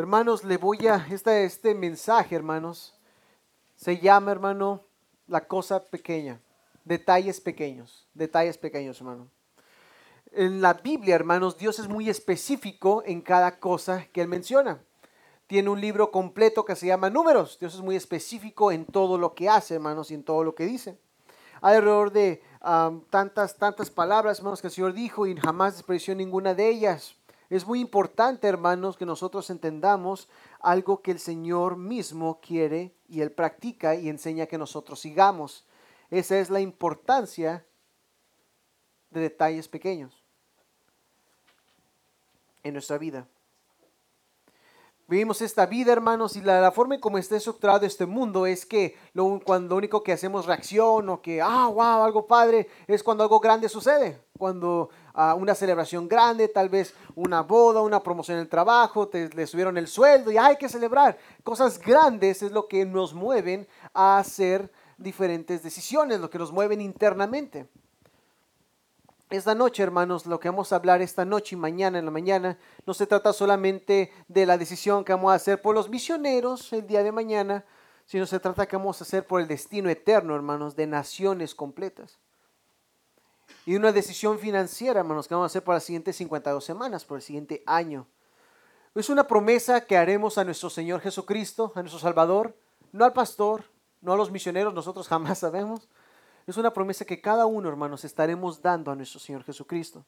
Hermanos, le voy a, este, este mensaje, hermanos, se llama, hermano, la cosa pequeña, detalles pequeños, detalles pequeños, hermano. En la Biblia, hermanos, Dios es muy específico en cada cosa que Él menciona. Tiene un libro completo que se llama Números. Dios es muy específico en todo lo que hace, hermanos, y en todo lo que dice. Hay alrededor de tantas, tantas palabras, hermanos, que el Señor dijo y jamás despreció ninguna de ellas. Es muy importante, hermanos, que nosotros entendamos algo que el Señor mismo quiere y Él practica y enseña que nosotros sigamos. Esa es la importancia de detalles pequeños en nuestra vida. Vivimos esta vida, hermanos, y la, forma en cómo está estructurado este mundo es que lo, cuando único que hacemos reacción o que, ah, wow, algo padre, es cuando algo grande sucede. Cuando ah, una celebración grande, tal vez una boda, una promoción en el trabajo, te, le subieron el sueldo y hay que celebrar. Cosas grandes es lo que nos mueven a hacer diferentes decisiones, lo que nos mueven internamente. Esta noche, hermanos, lo que vamos a hablar esta noche y mañana en la mañana, no se trata solamente de la decisión que vamos a hacer por los misioneros el día de mañana, sino se trata que vamos a hacer por el destino eterno, hermanos, de naciones completas. Y una decisión financiera, hermanos, que vamos a hacer por las siguientes 52 semanas, por el siguiente año. Es una promesa que haremos a nuestro Señor Jesucristo, a nuestro Salvador, no al pastor, no a los misioneros, nosotros jamás sabemos, es una promesa que cada uno, hermanos, estaremos dando a nuestro Señor Jesucristo.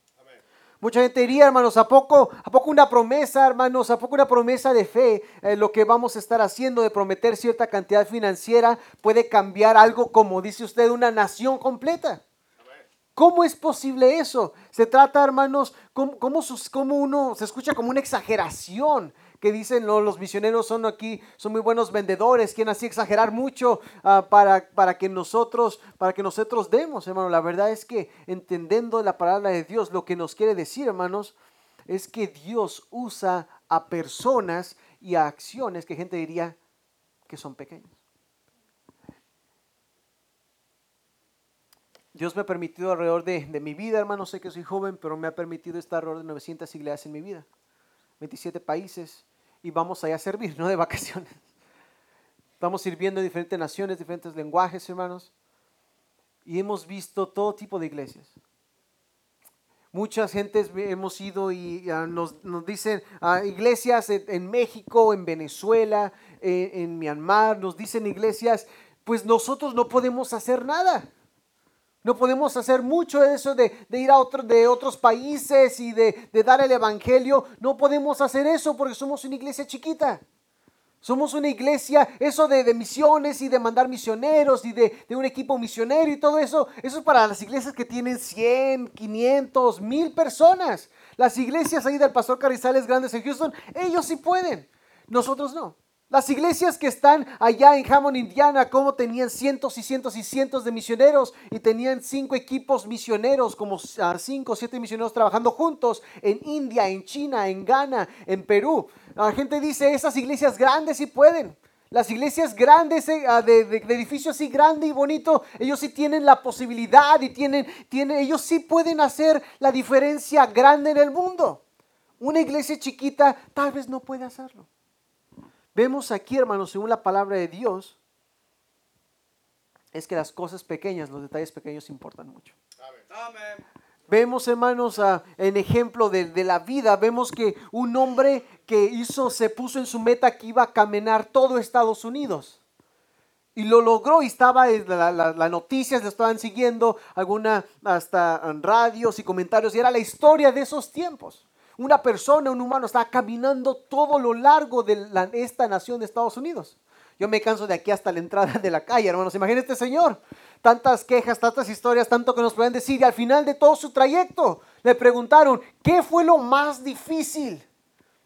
Mucha gente diría, hermanos, ¿a poco, ¿a poco una promesa, hermanos? ¿A poco una promesa de fe? Eh, lo que vamos a estar haciendo de prometer cierta cantidad financiera puede cambiar algo, como dice usted, una nación completa. ¿Cómo es posible eso? Se trata, hermanos, como, como uno se escucha como una exageración que dicen los misioneros son aquí, son muy buenos vendedores, quieren así exagerar mucho ah, para, para, que nosotros, para que nosotros demos, hermano. La verdad es que entendiendo la palabra de Dios, lo que nos quiere decir, hermanos, es que Dios usa a personas y a acciones que gente diría que son pequeñas. Dios me ha permitido alrededor de, de, mi vida, hermano, sé que soy joven, pero me ha permitido estar alrededor de 900 iglesias en mi vida, 27 países, y vamos allá a servir, no de vacaciones. Estamos sirviendo en diferentes naciones, diferentes lenguajes, hermanos. Y hemos visto todo tipo de iglesias. Muchas gentes hemos ido y ah, nos, dicen ah, iglesias en, México, en Venezuela, en, en Myanmar, nos dicen iglesias, pues nosotros no podemos hacer nada. No podemos hacer mucho eso de, ir a otro, de otros países y de, dar el Evangelio. No podemos hacer eso porque somos una iglesia chiquita. Somos una iglesia, eso de, misiones y de mandar misioneros y de, de, un equipo misionero y todo eso, eso es para las iglesias que tienen 100, 500, 1000 personas. Las iglesias ahí del Pastor Carrizales Grandes en Houston, ellos sí pueden, nosotros no. Las iglesias que están allá en Hammond, Indiana, como tenían cientos y cientos y cientos de misioneros y tenían cinco equipos misioneros, como ah, cinco o siete misioneros trabajando juntos en India, en China, en Ghana, en Perú. La gente dice, esas iglesias grandes sí pueden. Las iglesias grandes, eh, ah, de, de, edificios así grande y bonito, ellos sí tienen la posibilidad y tienen, tienen, ellos sí pueden hacer la diferencia grande en el mundo. Una iglesia chiquita tal vez no puede hacerlo. Vemos aquí, hermanos, según la palabra de Dios, es que las cosas pequeñas, los detalles pequeños importan mucho. Vemos, hermanos, en ejemplo de, la vida, vemos que un hombre que hizo, se puso en su meta que iba a caminar todo Estados Unidos. Y lo logró y estaba, las noticias le estaban siguiendo, alguna hasta radios y comentarios, y era la historia de esos tiempos una persona, un humano, está caminando todo lo largo de esta nación de Estados Unidos. Yo me canso de aquí hasta la entrada de la calle, hermanos. Imagínate, este Señor. Tantas quejas, tantas historias, tanto que nos pueden decir. Y al final de todo su trayecto le preguntaron, ¿qué fue lo más difícil?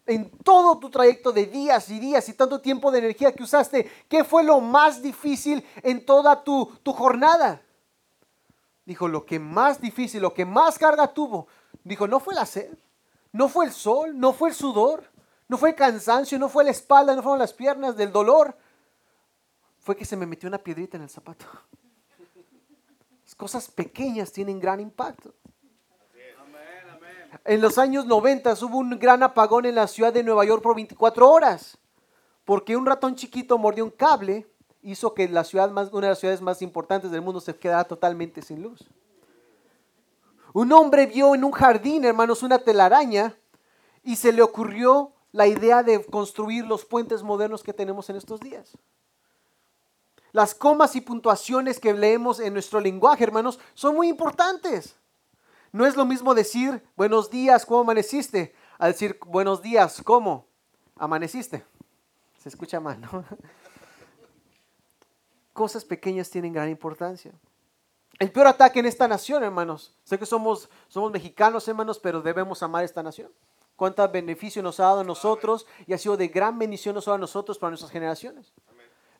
En todo tu trayecto de días y días y tanto tiempo de energía que usaste, ¿qué fue lo más difícil en toda tu, tu jornada? Dijo, lo que más difícil, lo que más carga tuvo, dijo, no fue la sed, no fue el sol, no fue el sudor, no fue el cansancio, no fue la espalda, no fueron las piernas del dolor. Fue que se me metió una piedrita en el zapato. Las cosas pequeñas tienen gran impacto. en los años 90 hubo un gran apagón en la ciudad de Nueva York por 24 horas, porque un ratón chiquito mordió un cable, hizo que la ciudad más, una de las ciudades más importantes del mundo se quedara totalmente sin luz. Un hombre vio en un jardín, hermanos, una telaraña y se le ocurrió la idea de construir los puentes modernos que tenemos en estos días. Las comas y puntuaciones que leemos en nuestro lenguaje, hermanos, son muy importantes. No es lo mismo decir buenos días, ¿cómo amaneciste? A decir buenos días, ¿cómo amaneciste? Se escucha mal, ¿no? Cosas pequeñas tienen gran importancia. El peor ataque en esta nación, hermanos. Sé que somos, somos mexicanos, hermanos, pero debemos amar esta nación. Cuánto beneficio nos ha dado a nosotros y ha sido de gran bendición no solo a nosotros, para nuestras generaciones.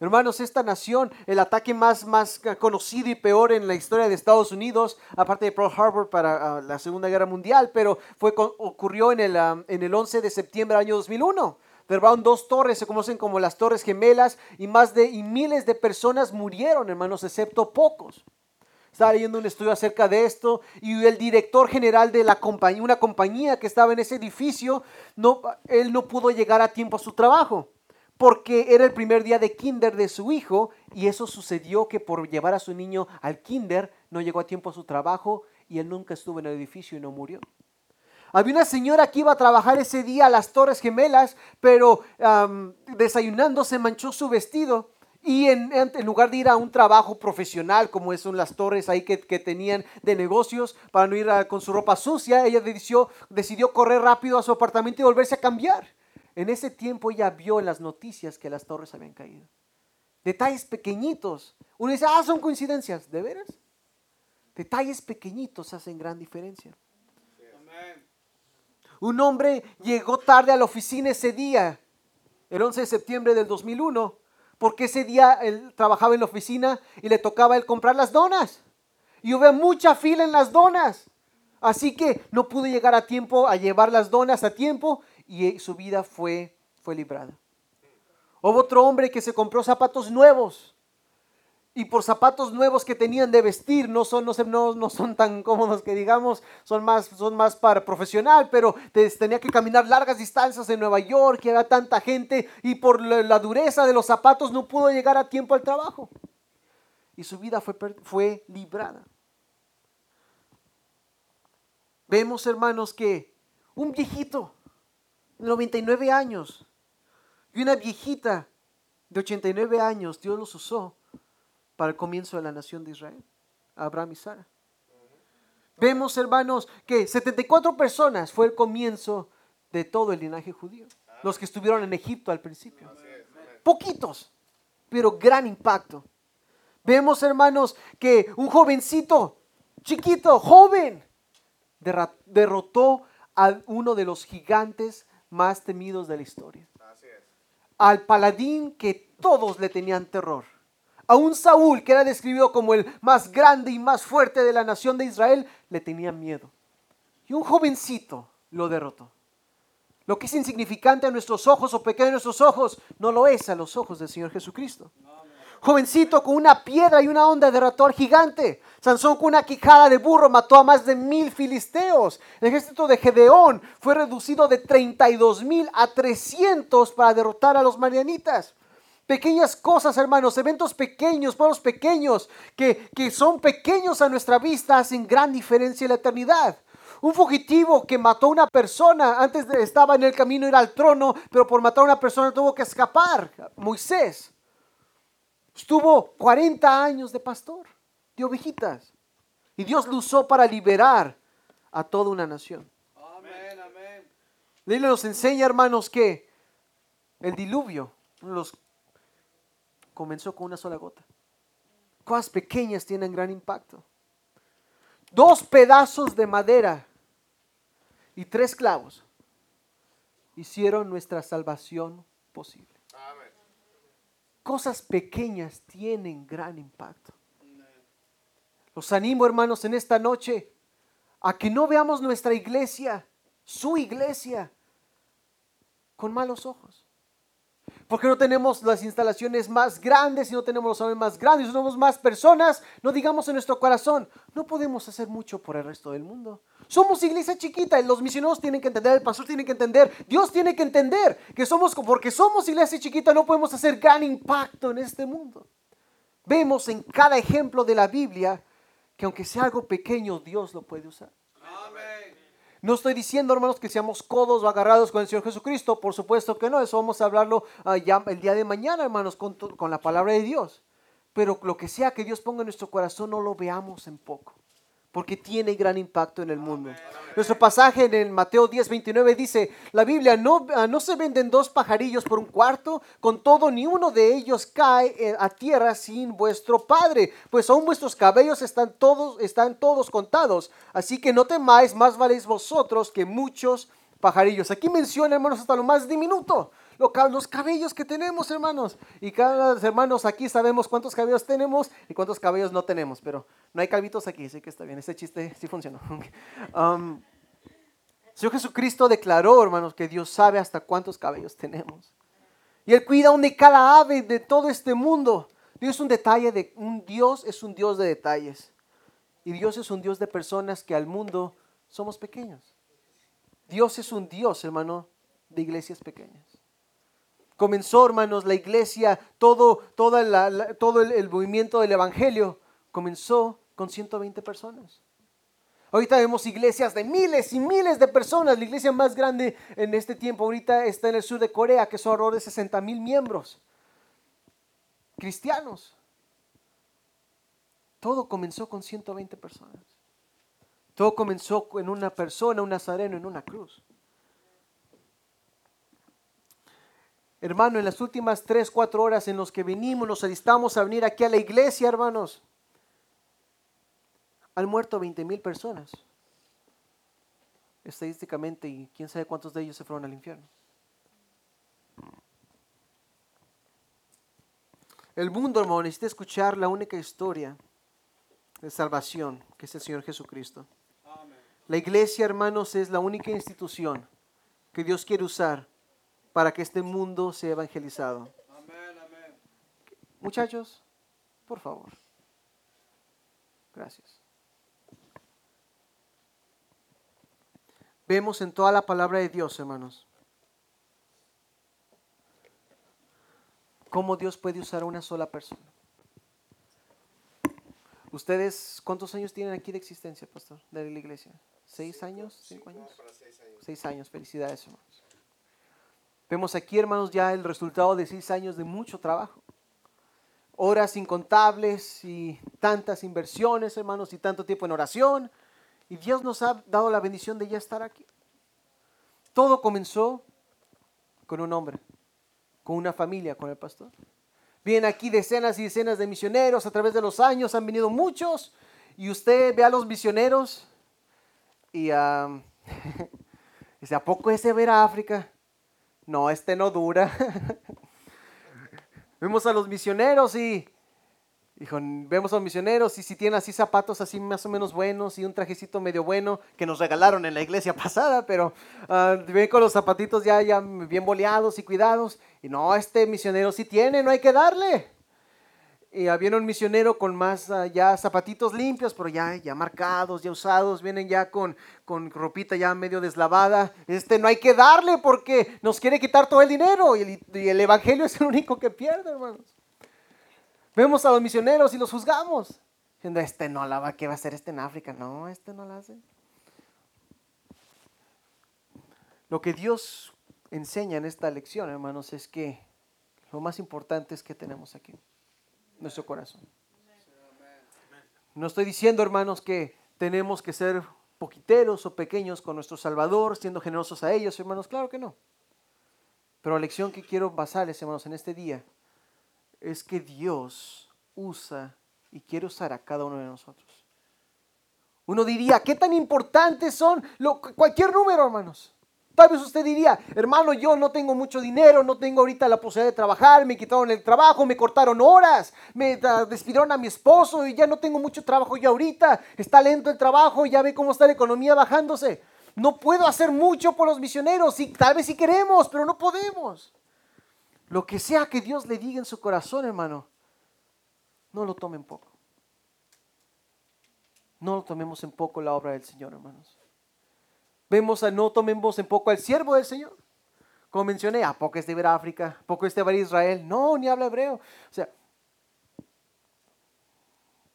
Hermanos, esta nación, el ataque más, más conocido y peor en la historia de Estados Unidos, aparte de Pearl Harbor para ah, la Segunda Guerra Mundial, pero fue, ocurrió en el, ah, en el 11 de septiembre del año 2001. Derribaron dos torres, se conocen como las Torres Gemelas, y más de y miles de personas murieron, hermanos, excepto pocos. Estaba leyendo un estudio acerca de esto y el director general de la compañía, una compañía que estaba en ese edificio, no, él no pudo llegar a tiempo a su trabajo porque era el primer día de kinder de su hijo y eso sucedió que por llevar a su niño al kinder no llegó a tiempo a su trabajo y él nunca estuvo en el edificio y no murió. Había una señora que iba a trabajar ese día a las Torres Gemelas, pero desayunando se manchó su vestido y en, lugar de ir a un trabajo profesional como son las torres ahí que, tenían de negocios para no ir con su ropa sucia, ella decidió, decidió correr rápido a su apartamento y volverse a cambiar. En ese tiempo ella vio en las noticias que las torres habían caído. Detalles pequeñitos. Uno dice, ah, son coincidencias. ¿De veras? Detalles pequeñitos hacen gran diferencia. Un hombre llegó tarde a la oficina ese día, el 11 de septiembre del 2001, porque ese día él trabajaba en la oficina y le tocaba él comprar las donas. Y hubo mucha fila en las donas. Así que no pudo llegar a tiempo a llevar las donas a tiempo y su vida fue, fue librada. Hubo otro hombre que se compró zapatos nuevos y por zapatos nuevos que tenían de vestir, no son, no, no, son tan cómodos que digamos, son más, son más para profesional, pero tenía que caminar largas distancias en Nueva York, que había tanta gente y por la, dureza de los zapatos no pudo llegar a tiempo al trabajo. Y su vida fue, fue librada. Vemos, hermanos, que un viejito 99 años. Y una viejita de 89 años, Dios los usó para el comienzo de la nación de Israel, Abraham y Sara. Vemos, hermanos, que 74 personas fue el comienzo de todo el linaje judío. Los que estuvieron en Egipto al principio. Poquitos, pero gran impacto. Vemos, hermanos, que un jovencito, chiquito, joven, derrotó a uno de los gigantes más temidos de la historia. Al paladín que todos le tenían terror. A un Saúl que era describido como el más grande y más fuerte de la nación de Israel, le tenían miedo. Y un jovencito lo derrotó. Lo que es insignificante a nuestros ojos o pequeño a nuestros ojos, no lo es a los ojos del Señor Jesucristo jovencito con una piedra y una onda derrotó al gigante. Sansón con una quijada de burro mató a más de mil filisteos. El ejército de Gedeón fue reducido de 32 mil a 300 para derrotar a los marianitas. Pequeñas cosas, hermanos, eventos pequeños, pueblos pequeños, que, que son pequeños a nuestra vista, hacen gran diferencia en la eternidad. Un fugitivo que mató a una persona, antes de, estaba en el camino ir al trono, pero por matar a una persona tuvo que escapar. Moisés. Estuvo 40 años de pastor de ovejitas. Y Dios lo usó para liberar a toda una nación. Amén, amén. nos enseña, hermanos, que el diluvio los comenzó con una sola gota. Cosas pequeñas tienen gran impacto. Dos pedazos de madera y tres clavos hicieron nuestra salvación posible cosas pequeñas tienen gran impacto. Los animo, hermanos, en esta noche a que no veamos nuestra iglesia, su iglesia, con malos ojos. Porque no tenemos las instalaciones más grandes y no tenemos los aviones más grandes, no tenemos más personas, no digamos en nuestro corazón, no podemos hacer mucho por el resto del mundo. Somos iglesia chiquita y los misioneros tienen que entender, el pastor tiene que entender, Dios tiene que entender que somos, porque somos iglesia chiquita, no podemos hacer gran impacto en este mundo. Vemos en cada ejemplo de la Biblia que aunque sea algo pequeño, Dios lo puede usar. No estoy diciendo, hermanos, que seamos codos o agarrados con el Señor Jesucristo. Por supuesto que no. Eso vamos a hablarlo ah, ya el día de mañana, hermanos, con, con la palabra de Dios. Pero lo que sea que Dios ponga en nuestro corazón, no lo veamos en poco porque tiene gran impacto en el mundo. Nuestro pasaje en el Mateo 10, 29 dice, la Biblia, no, ah, no se venden dos pajarillos por un cuarto, con todo ni uno de ellos cae eh, a tierra sin vuestro Padre, pues aún vuestros cabellos están todos, están todos contados. Así que no temáis, más valéis vosotros que muchos pajarillos. Aquí menciona, hermanos, hasta lo más diminuto los cabellos que tenemos, hermanos. Y cada hermanos aquí sabemos cuántos cabellos tenemos y cuántos cabellos no tenemos, pero no hay calvitos aquí, así que está bien, ese chiste sí funcionó. Um, Señor Jesucristo declaró, hermanos, que Dios sabe hasta cuántos cabellos tenemos. Y Él cuida aún de cada ave de todo este mundo. Dios es un detalle de un Dios es un Dios de detalles. Y Dios es un Dios de personas que al mundo somos pequeños. Dios es un Dios, hermano, de iglesias pequeñas. Comenzó, hermanos, la iglesia, todo, todo el, movimiento del Evangelio comenzó con 120 personas. Ahorita vemos iglesias de miles y miles de personas. La iglesia más grande en este tiempo ahorita está en el sur de Corea, que son alrededor de 60 mil miembros cristianos. Todo comenzó con 120 personas. Todo comenzó en una persona, un nazareno en una cruz. Hermano, en las últimas tres, cuatro horas en los que venimos, nos alistamos a venir aquí a la iglesia, hermanos, han muerto 20 mil personas. Estadísticamente, y quién sabe cuántos de ellos se fueron al infierno. El mundo, hermano, necesita escuchar la única historia de salvación, que es el Señor Jesucristo. La iglesia, hermanos, es la única institución que Dios quiere usar para que este mundo sea evangelizado. Muchachos, por favor. Gracias. Vemos en toda la palabra de Dios, hermanos, cómo Dios puede usar a una sola persona. ¿Ustedes cuántos años tienen aquí de existencia, pastor, de la iglesia? ¿Seis años? ¿Cinco años? Seis años, felicidades, hermanos. Vemos aquí, hermanos, ya el resultado de seis años de mucho trabajo. Horas incontables y tantas inversiones, hermanos, y tanto tiempo en oración. Y Dios nos ha dado la bendición de ya estar aquí. Todo comenzó con un hombre, con una familia, con el pastor. Vienen aquí decenas y decenas de misioneros a través de los años, han venido muchos. Y usted ve a los misioneros y dice, ¿a poco ese ver a África? No, este no dura. vemos a los misioneros y, vemos a los misioneros y si tienen así zapatos así más o menos buenos y un trajecito medio bueno que nos regalaron en la iglesia pasada, pero uh, ven con los zapatitos ya, ya bien boleados y cuidados. Y no, este misionero sí tiene, no hay que darle y había un misionero con más ah, ya zapatitos limpios, pero ya, ya marcados, ya usados, vienen ya con, con ropita ya medio deslavada. Este no hay que darle porque nos quiere quitar todo el dinero y el, y el evangelio es el único que pierde, hermanos. Vemos a los misioneros y los juzgamos. Diciendo, este no la va, ¿qué va a hacer este en África? No, este no la hace. Lo que Dios enseña en esta lección, hermanos, es que lo más importante es que tenemos aquí nuestro corazón. No estoy diciendo, hermanos, que tenemos que ser poquiteros o pequeños con nuestro Salvador, siendo generosos a ellos, hermanos. Claro que no. Pero la lección que quiero basarles, hermanos, en este día es que Dios usa y quiere usar a cada uno de nosotros. Uno diría, ¿qué tan importantes son cualquier número, hermanos? Tal vez usted diría, hermano, yo no tengo mucho dinero, no tengo ahorita la posibilidad de trabajar, me quitaron el trabajo, me cortaron horas, me despidieron a mi esposo y ya no tengo mucho trabajo yo ahorita, está lento el trabajo, ya ve cómo está la economía bajándose. No puedo hacer mucho por los misioneros, y tal vez sí queremos, pero no podemos. Lo que sea que Dios le diga en su corazón, hermano, no lo tomen poco. No lo tomemos en poco la obra del Señor, hermanos. Vemos a no tomemos en poco al siervo del Señor. Como mencioné, ¿a poco es de ver África? ¿A poco es de ver Israel? No, ni habla hebreo. O sea,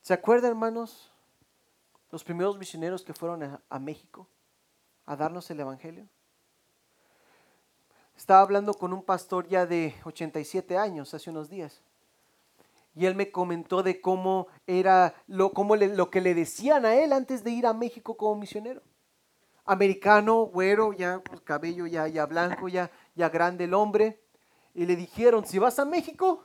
¿se acuerdan, hermanos? Los primeros misioneros que fueron a, a México a darnos el Evangelio. Estaba hablando con un pastor ya de 87 años hace unos días. Y él me comentó de cómo era lo, cómo lo que le decían a él antes de ir a México como misionero. Americano, güero, ya pues, cabello ya, ya blanco, ya, ya grande el hombre. Y le dijeron, si vas a México,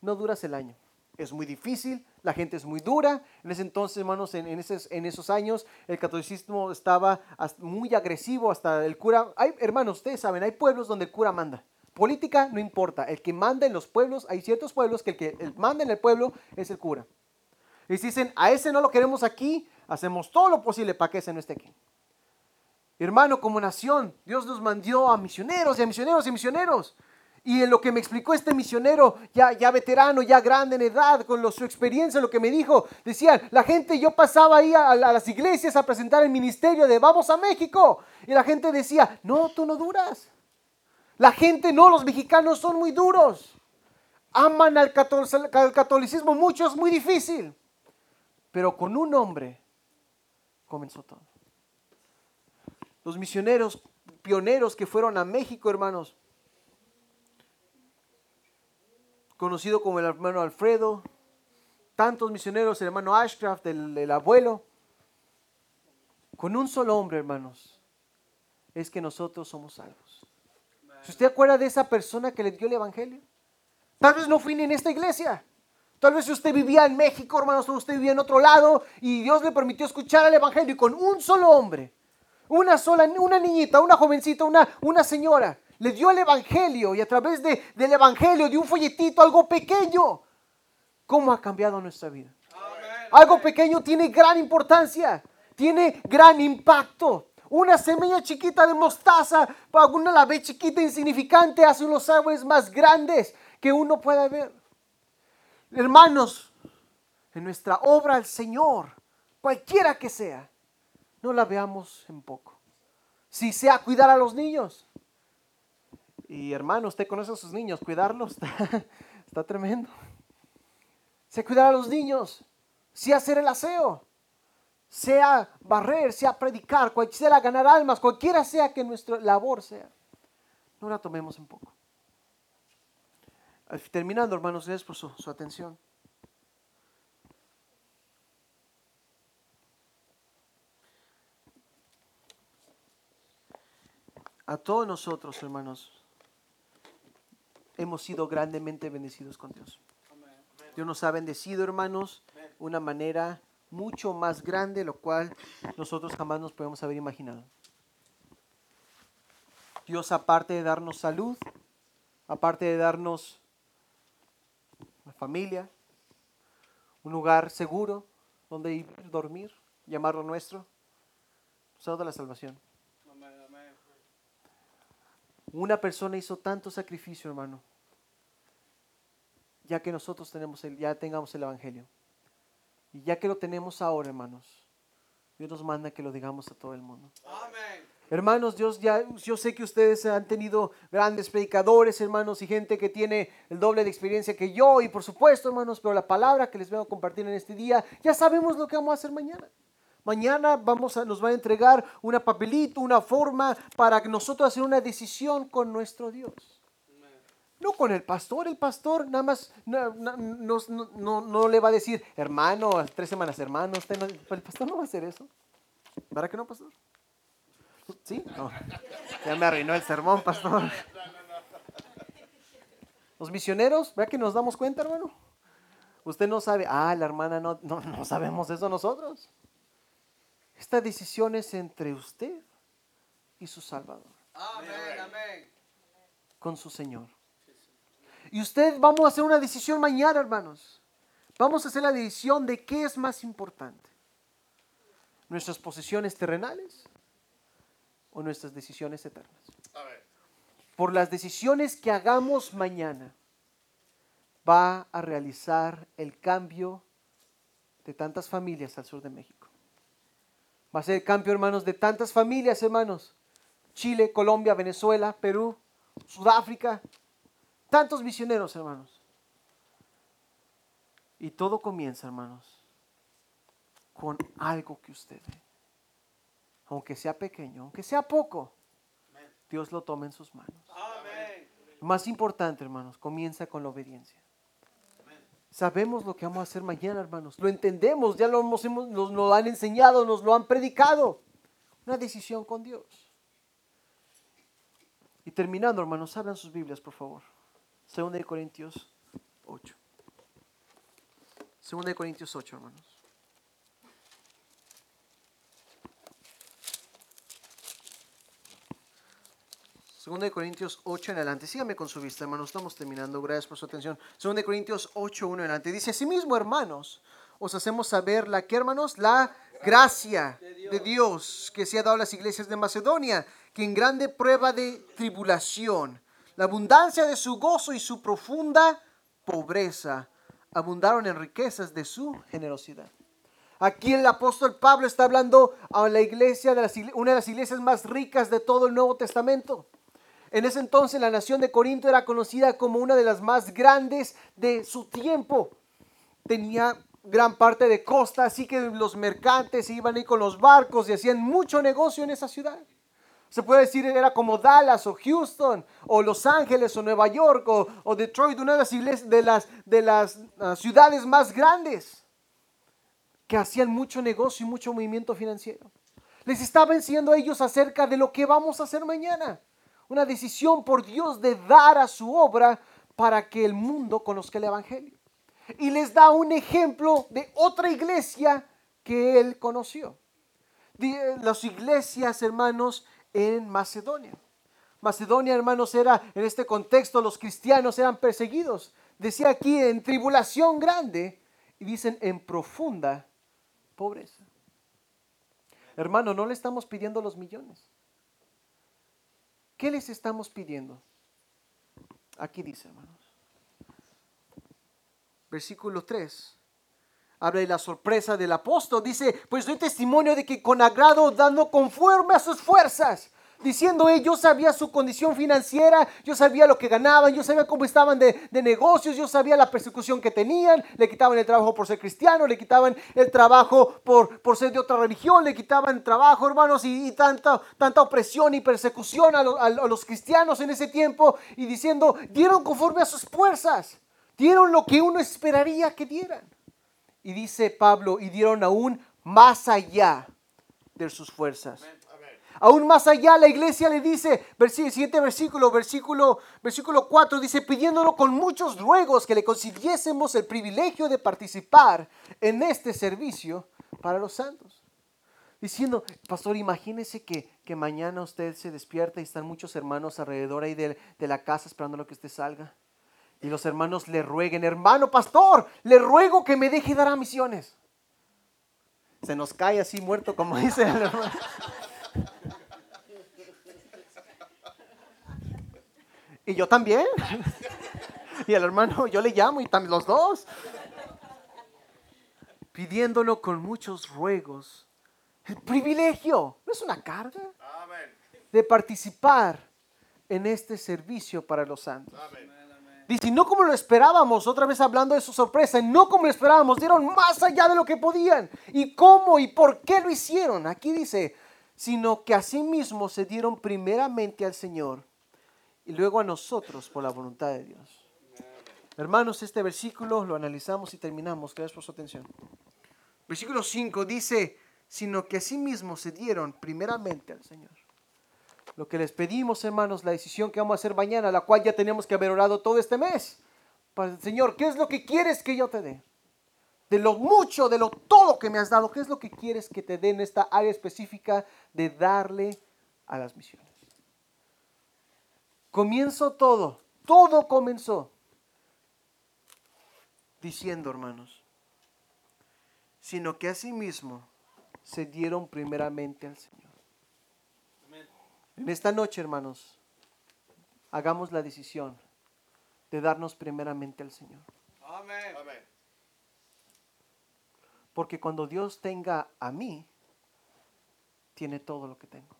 no duras el año. Es muy difícil, la gente es muy dura. En ese entonces, hermanos, en, esos, en esos, años, el catolicismo estaba muy agresivo, hasta el cura. Hay, hermanos, ustedes saben, hay pueblos donde el cura manda. Política no importa, el que manda en los pueblos, hay ciertos pueblos que el que manda en el pueblo es el cura. Y si dicen, a ese no lo queremos aquí, hacemos todo lo posible para que ese no esté aquí. Hermano, como nación, Dios nos mandó a misioneros y a misioneros y misioneros. Y en lo que me explicó este misionero, ya, ya veterano, ya grande en edad, con su experiencia, lo que me dijo, decían, la gente, yo pasaba ahí a, las iglesias a presentar el ministerio de vamos a México. Y la gente decía, no, tú no duras. La gente no, los mexicanos son muy duros. Aman al catolicismo mucho, es muy difícil. Pero con un hombre comenzó todo. Los misioneros pioneros que fueron a México, hermanos, conocido como el hermano Alfredo, tantos misioneros, el hermano Ashcraft, el, abuelo. Con un solo hombre, hermanos, es que nosotros somos salvos. Si usted acuerda de esa persona que le dio el Evangelio, tal vez no fue ni en esta iglesia. Tal vez usted vivía en México, hermanos, o usted vivía en otro lado y Dios le permitió escuchar el Evangelio y con un solo hombre, una sola, una niñita, una jovencita, una, una señora, le dio el Evangelio y a través de, del Evangelio, de un folletito, algo pequeño, ¿cómo ha cambiado nuestra vida? Algo pequeño tiene gran importancia, tiene gran impacto. Una semilla chiquita de mostaza, para una la ve chiquita, insignificante, hace unos árboles más grandes que uno pueda ver. Hermanos, en nuestra obra al Señor, cualquiera que sea, no la veamos en poco. Si sea cuidar a los niños, y hermano, usted conoce a sus niños, cuidarlos está, tremendo. Sea cuidar a los niños, sea hacer el aseo, sea barrer, sea predicar, sea ganar almas, cualquiera sea que nuestra labor sea. No la tomemos en poco. Terminando, hermanos, gracias por su, su atención. A todos nosotros, hermanos, hemos sido grandemente bendecidos con Dios. Dios nos ha bendecido, hermanos, de una manera mucho más grande, lo cual nosotros jamás nos podemos haber imaginado. Dios, aparte de darnos salud, aparte de darnos una familia, un lugar seguro donde ir, dormir, llamarlo nuestro, nos ha dado la salvación. Una persona hizo tanto sacrificio, hermano, ya que nosotros tenemos el, ya tengamos el Evangelio. Y ya que lo tenemos ahora, hermanos, Dios nos manda que lo digamos a todo el mundo. Hermanos, Dios ya, yo sé que ustedes han tenido grandes predicadores, hermanos, y gente que tiene el doble de experiencia que yo, y por supuesto, hermanos, pero la palabra que les vengo a compartir en este día, ya sabemos lo que vamos a hacer mañana. Mañana vamos a, nos va a entregar una papelito, una forma para que nosotros hacer una decisión con nuestro Dios. No con el pastor, el pastor nada más no, no, no, le va a decir, hermano, tres semanas, hermano, usted el pastor no va a hacer eso. ¿Para qué no, pastor? ¿Sí? Ya me arruinó el sermón, pastor. Los misioneros, vea que nos damos cuenta, hermano. Usted no sabe, ah, la hermana no, no, no sabemos eso nosotros. Esta decisión es entre usted y su Salvador. Amén, amén. Con su Señor. Y usted vamos a hacer una decisión mañana, hermanos. Vamos a hacer la decisión de qué es más importante. ¿Nuestras posesiones terrenales o nuestras decisiones eternas? por las decisiones que hagamos mañana, va a realizar el cambio de tantas familias al sur de México. Va a ser el cambio, hermanos, de tantas familias, hermanos. Chile, Colombia, Venezuela, Perú, Sudáfrica, tantos misioneros, hermanos. Y todo comienza, hermanos, con algo que usted ve. Aunque sea pequeño, aunque sea poco, Dios lo toma en sus manos. Más importante, hermanos, comienza con la obediencia. Sabemos lo que vamos a hacer mañana, hermanos. Lo entendemos, ya lo hemos, nos lo han enseñado, nos lo han predicado. Una decisión con Dios. Y terminando, hermanos, abran sus Biblias, por favor. Segunda de Corintios 8. Segunda de Corintios 8, hermanos. Segunda de Corintios 8 en adelante. Síganme con su vista, hermanos. Estamos terminando. Gracias por su atención. Segunda de Corintios 8, 1 en adelante. Dice, mismo hermanos, os hacemos saber la que, hermanos, la gracia de Dios que se ha dado a las iglesias de Macedonia, que en grande prueba de tribulación, la abundancia de su gozo y su profunda pobreza abundaron en riquezas de su generosidad. Aquí el apóstol Pablo está hablando a la iglesia, de una de las iglesias más ricas de todo el Nuevo Testamento. En ese entonces la nación de Corinto era conocida como una de las más grandes de su tiempo. Tenía gran parte de costa, así que los mercantes iban ahí con los barcos y hacían mucho negocio en esa ciudad. Se puede decir era como Dallas o Houston o Los Ángeles o Nueva York o, Detroit, una de las, de las, ah, ciudades más grandes que hacían mucho negocio y mucho movimiento financiero. Les estaba enseñando a ellos acerca de lo que vamos a hacer mañana una decisión por Dios de dar a su obra para que el mundo conozca el Evangelio. Y les da un ejemplo de otra iglesia que él conoció. Las iglesias, hermanos, en Macedonia. Macedonia, hermanos, era en este contexto, los cristianos eran perseguidos. Decía aquí en tribulación grande y dicen en profunda pobreza. Hermano, no le estamos pidiendo los millones. ¿Qué les estamos pidiendo? Aquí dice, hermanos. Versículo 3. Habla de la sorpresa del apóstol. Dice, pues doy testimonio de que con agrado, dando conforme a sus fuerzas, diciendo, él, yo sabía su condición financiera, yo sabía lo que ganaban, yo sabía cómo estaban de, negocios, yo sabía la persecución que tenían, le quitaban el trabajo por ser cristiano, le quitaban el trabajo por, por ser de otra religión, le quitaban trabajo, hermanos, y, tanta, tanta opresión y persecución a, a los cristianos en ese tiempo, y diciendo, dieron conforme a sus fuerzas, dieron lo que uno esperaría que dieran. Y dice Pablo, y dieron aún más allá de sus fuerzas. Aún más allá la iglesia le dice, siguiente versículo, versículo, versículo 4, dice, pidiéndolo con muchos ruegos que le consiguiésemos el privilegio de participar en este servicio para los santos. Diciendo, pastor, imagínese que, que mañana usted se despierta y están muchos hermanos alrededor ahí de, de la casa esperando lo que usted salga. Y los hermanos le rueguen, hermano pastor, le ruego que me deje dar a misiones. Se nos cae así muerto, como dice el hermano. Y yo también. Y el hermano, yo le llamo y también los dos. Pidiéndolo con muchos ruegos. El privilegio, no es una carga, de participar en este servicio para los santos. Dice, no como lo esperábamos, otra vez hablando de su sorpresa, no como lo esperábamos, dieron más allá de lo que podían. ¿Y cómo y por qué lo hicieron? Aquí dice, sino que asimismo se dieron primeramente al Señor y luego a nosotros por la voluntad de Dios. Hermanos, este versículo lo analizamos y terminamos. Gracias por su atención. Versículo 5 dice, sino que asimismo se dieron primeramente al Señor. Lo que les pedimos, hermanos, la decisión que vamos a hacer mañana, la cual ya tenemos que haber orado todo este mes. Para el Señor, ¿qué es lo que quieres que yo te dé? De lo mucho, de lo todo que me has dado, ¿qué es lo que quieres que te dé en esta área específica de darle a las misiones? Comienzo todo, todo comenzó diciendo, hermanos, sino que asimismo se dieron primeramente al Señor. En esta noche, hermanos, hagamos la decisión de darnos primeramente al Señor. Amen. Porque cuando Dios tenga a mí, tiene todo lo que tengo.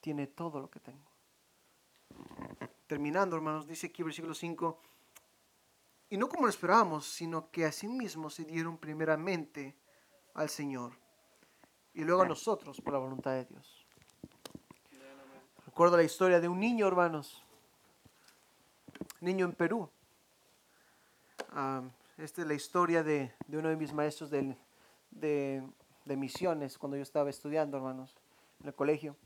Tiene todo lo que tengo. Terminando, hermanos, dice aquí versículo 5, y no como lo esperábamos, sino que asimismo se dieron primeramente al Señor y luego a nosotros por la voluntad de Dios. Recuerdo la historia de un niño, hermanos, niño en Perú. Ah, esta es la historia de, de uno de mis maestros del- de, de misiones cuando yo estaba estudiando, hermanos, en el colegio.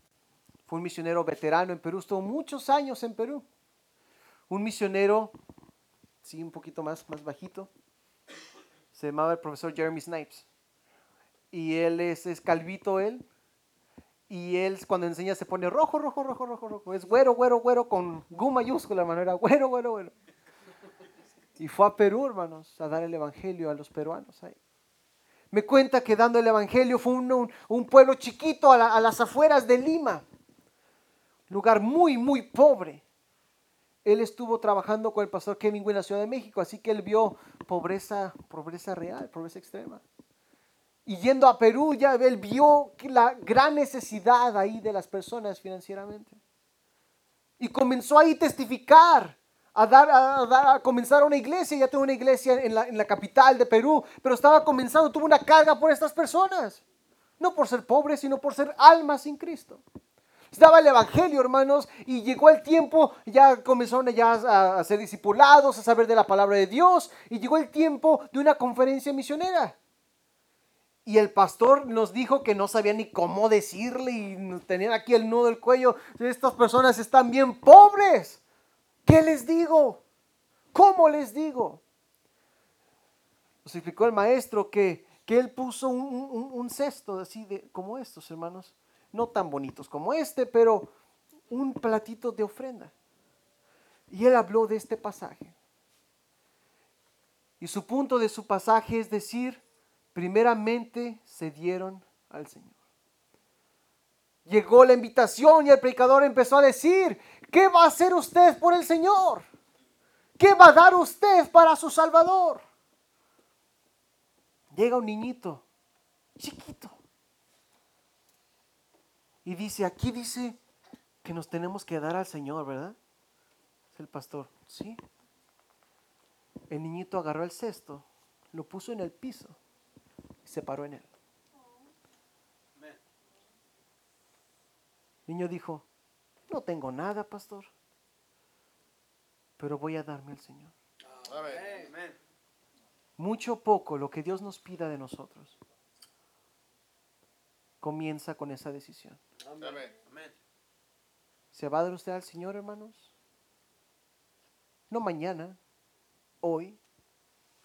Fue un misionero veterano en Perú, estuvo muchos años en Perú. Un misionero, sí, un poquito más, más bajito, se llamaba el profesor Jeremy Snipes. Y él es, calvito, él. Y él cuando enseña se pone rojo, rojo, rojo, rojo, rojo. Es güero, güero, güero con Gu mayúscula, hermano. Era güero, güero, güero. Y fue a Perú, hermanos, a dar el evangelio a los peruanos. Me cuenta que dando el evangelio fue un, un- pueblo chiquito a las afueras de Lima. Lugar muy, muy pobre. Él estuvo trabajando con el pastor Kevin en la Ciudad de México, así que él vio pobreza, pobreza real, pobreza extrema. Y yendo a Perú, ya él vio la gran necesidad ahí de las personas financieramente. Y comenzó ahí a testificar, a, dar, a, dar- a comenzar una iglesia. Ya tuvo una iglesia en la, en la capital de Perú, pero estaba comenzando, tuvo una carga por estas personas. No por ser pobres, sino por ser almas sin Cristo. Estaba el Evangelio, hermanos, y llegó el tiempo, ya comenzaron ya a, ser discipulados, a saber de la palabra de Dios, y llegó el tiempo de una conferencia misionera. Y el pastor nos dijo que no sabía ni cómo decirle y tenían aquí el nudo del cuello. Estas personas están bien pobres. ¿Qué les digo? ¿Cómo les digo? Nos explicó el maestro que, que él puso un, un- un cesto así de, como estos, hermanos. No tan bonitos como este, pero un platito de ofrenda. Y él habló de este pasaje. Y su punto de su pasaje es decir, primeramente se dieron al Señor. Llegó la invitación y el predicador empezó a decir, ¿qué va a hacer usted por el Señor? ¿Qué va a dar usted para su Salvador? Llega un niñito, chiquito, y dice, aquí dice que nos tenemos que dar al Señor, ¿verdad? Es el pastor, sí. El niñito agarró el cesto, lo puso en el piso y se paró en él. El niño dijo, no tengo nada, pastor, pero voy a darme al Señor. Mucho poco lo que Dios nos pida de nosotros comienza con esa decisión. Amen. ¿Se va a dar usted al Señor, hermanos? No mañana, hoy.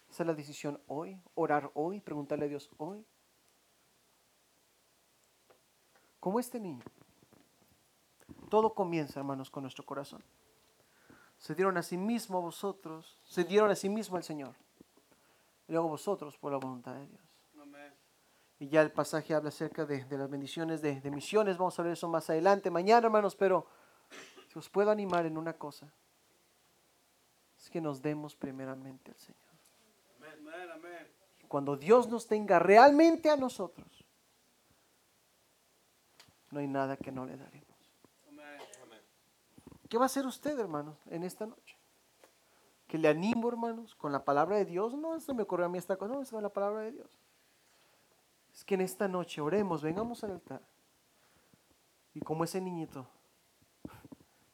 Esa es la decisión hoy. Orar hoy, preguntarle a Dios hoy. Como este niño. Todo comienza, hermanos, con nuestro corazón. Se dieron a sí mismo vosotros, se dieron a sí mismo al Señor. Y luego vosotros por la voluntad de Dios. Y ya el pasaje habla acerca de, de las bendiciones de, de misiones. Vamos a ver eso más adelante, mañana, hermanos. Pero si os puedo animar en una cosa, es que nos demos primeramente al Señor. Cuando Dios nos tenga realmente a nosotros, no hay nada que no le daremos. ¿Qué va a hacer usted, hermanos, en esta noche? Que le animo, hermanos, con la palabra de Dios. No, esto me ocurrió a mí esta cosa, no, es con la palabra de Dios. Es que en esta noche oremos, vengamos al altar. Y como ese niñito,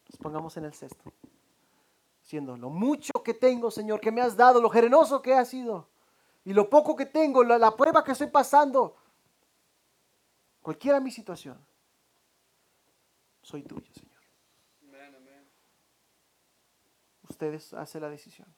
nos pongamos en el cesto. Diciendo, lo mucho que tengo, Señor, que me has dado, lo generoso que has sido. Y lo poco que tengo, la, la prueba que estoy pasando. Cualquiera mi situación. Soy tuyo, Señor. Ustedes hacen la decisión.